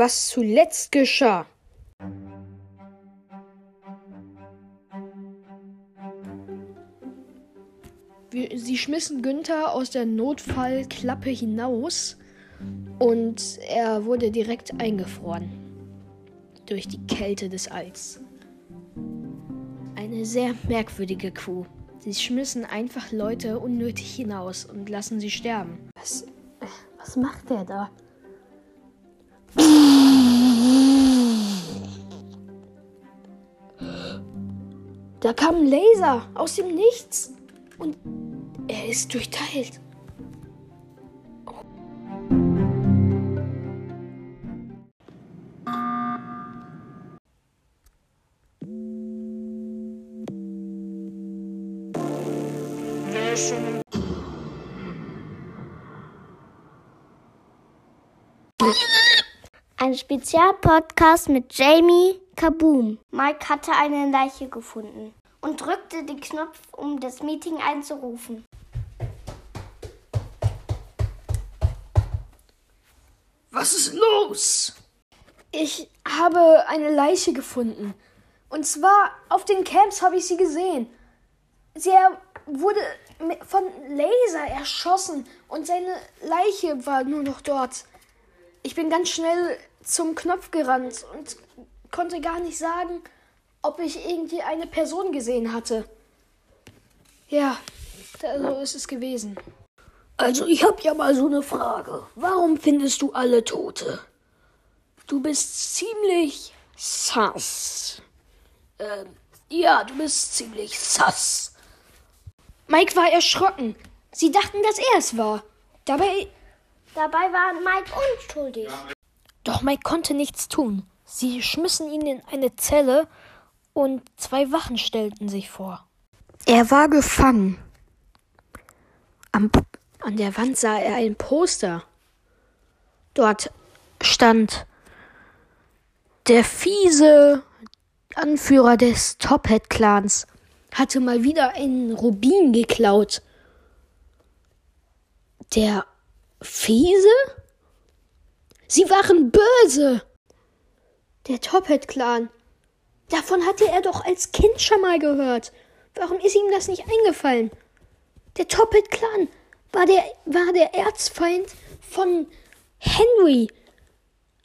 was zuletzt geschah. Sie schmissen Günther aus der Notfallklappe hinaus und er wurde direkt eingefroren durch die Kälte des Alls. Eine sehr merkwürdige Kuh. Sie schmissen einfach Leute unnötig hinaus und lassen sie sterben. Was, was macht der da? Da kam ein Laser aus dem Nichts und er ist durchteilt. Ein Spezialpodcast mit Jamie Kaboom. Mike hatte eine Leiche gefunden und drückte den Knopf, um das Meeting einzurufen. Was ist los? Ich habe eine Leiche gefunden. Und zwar auf den Camps habe ich sie gesehen. Sie wurde von Laser erschossen und seine Leiche war nur noch dort. Ich bin ganz schnell zum Knopf gerannt und konnte gar nicht sagen, ob ich irgendwie eine Person gesehen hatte. Ja, so ist es gewesen. Also ich habe ja mal so eine Frage. Warum findest du alle Tote? Du bist ziemlich sass. Ähm, ja, du bist ziemlich sass. Mike war erschrocken. Sie dachten, dass er es war. Dabei. Dabei war Mike unschuldig. Doch Mike konnte nichts tun. Sie schmissen ihn in eine Zelle und zwei Wachen stellten sich vor. Er war gefangen. Am, an der Wand sah er ein Poster. Dort stand der fiese Anführer des Tophead-Clans hatte mal wieder einen Rubin geklaut. Der fiese? Sie waren böse. Der Tophead-Clan. Davon hatte er doch als Kind schon mal gehört. Warum ist ihm das nicht eingefallen? Der Tophead-Clan war der, war der Erzfeind von Henry,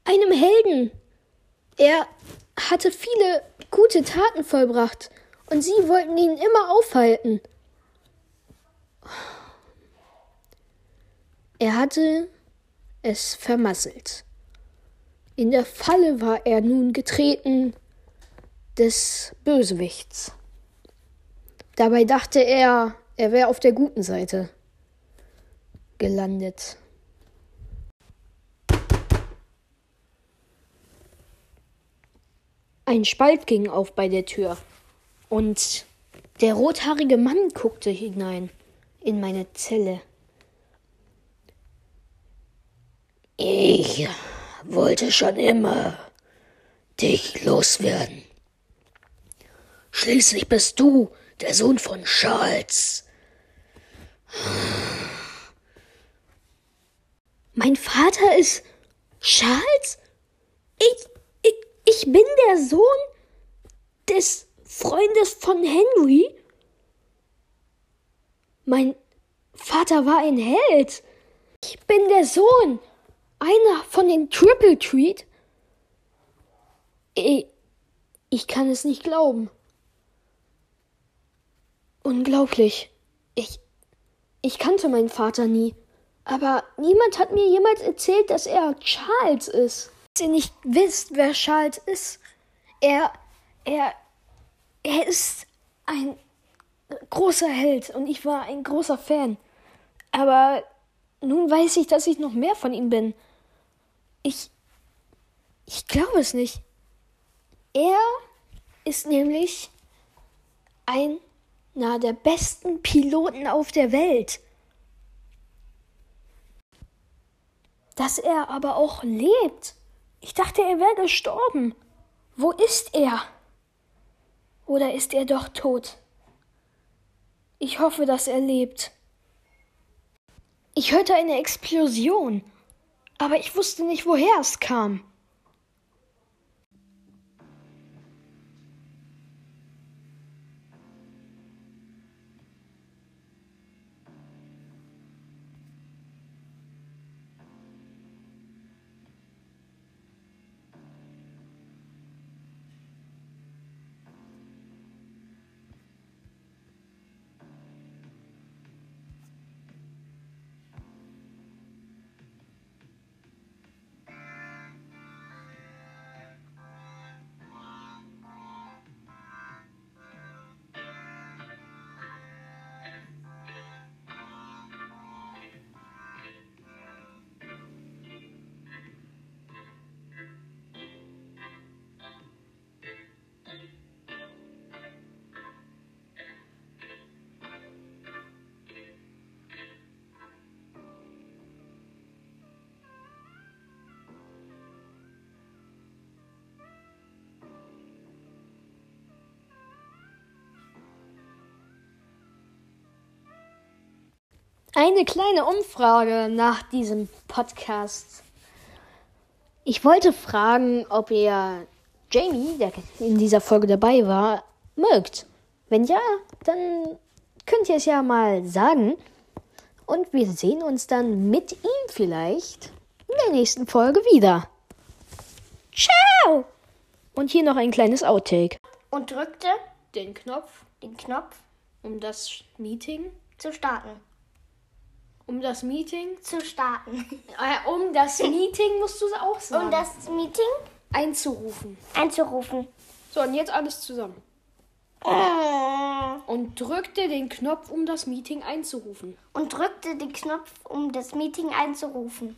einem Helden. Er hatte viele gute Taten vollbracht und sie wollten ihn immer aufhalten. Er hatte es vermasselt. In der Falle war er nun getreten des Bösewichts. Dabei dachte er, er wäre auf der guten Seite gelandet. Ein Spalt ging auf bei der Tür und der rothaarige Mann guckte hinein in meine Zelle. Ich wollte schon immer dich loswerden. Schließlich bist du der Sohn von Charles. Mein Vater ist Charles? Ich, ich, ich bin der Sohn des Freundes von Henry? Mein Vater war ein Held. Ich bin der Sohn einer von den Triple Treat? Ich, kann es nicht glauben. Unglaublich. Ich, ich kannte meinen Vater nie. Aber niemand hat mir jemals erzählt, dass er Charles ist. Dass ihr nicht wisst, wer Charles ist. Er, er, er ist ein großer Held und ich war ein großer Fan. Aber nun weiß ich, dass ich noch mehr von ihm bin. Ich. Ich glaube es nicht. Er ist nämlich einer der besten Piloten auf der Welt. Dass er aber auch lebt. Ich dachte, er wäre gestorben. Wo ist er? Oder ist er doch tot? Ich hoffe, dass er lebt. Ich hörte eine Explosion aber ich wusste nicht, woher es kam. Eine kleine Umfrage nach diesem Podcast. Ich wollte fragen, ob ihr Jamie, der in dieser Folge dabei war, mögt. Wenn ja, dann könnt ihr es ja mal sagen. Und wir sehen uns dann mit ihm vielleicht in der nächsten Folge wieder. Ciao! Und hier noch ein kleines Outtake. Und drückte Den Knopf, den Knopf um das Meeting. zu starten. Um das Meeting. Zu starten. Äh, um das Meeting musst du es auch sagen. Um das Meeting einzurufen. einzurufen. So, und jetzt alles zusammen. Und Und drückte den Knopf, um das Meeting einzurufen. drückte den Knopf, um das Meeting einzurufen.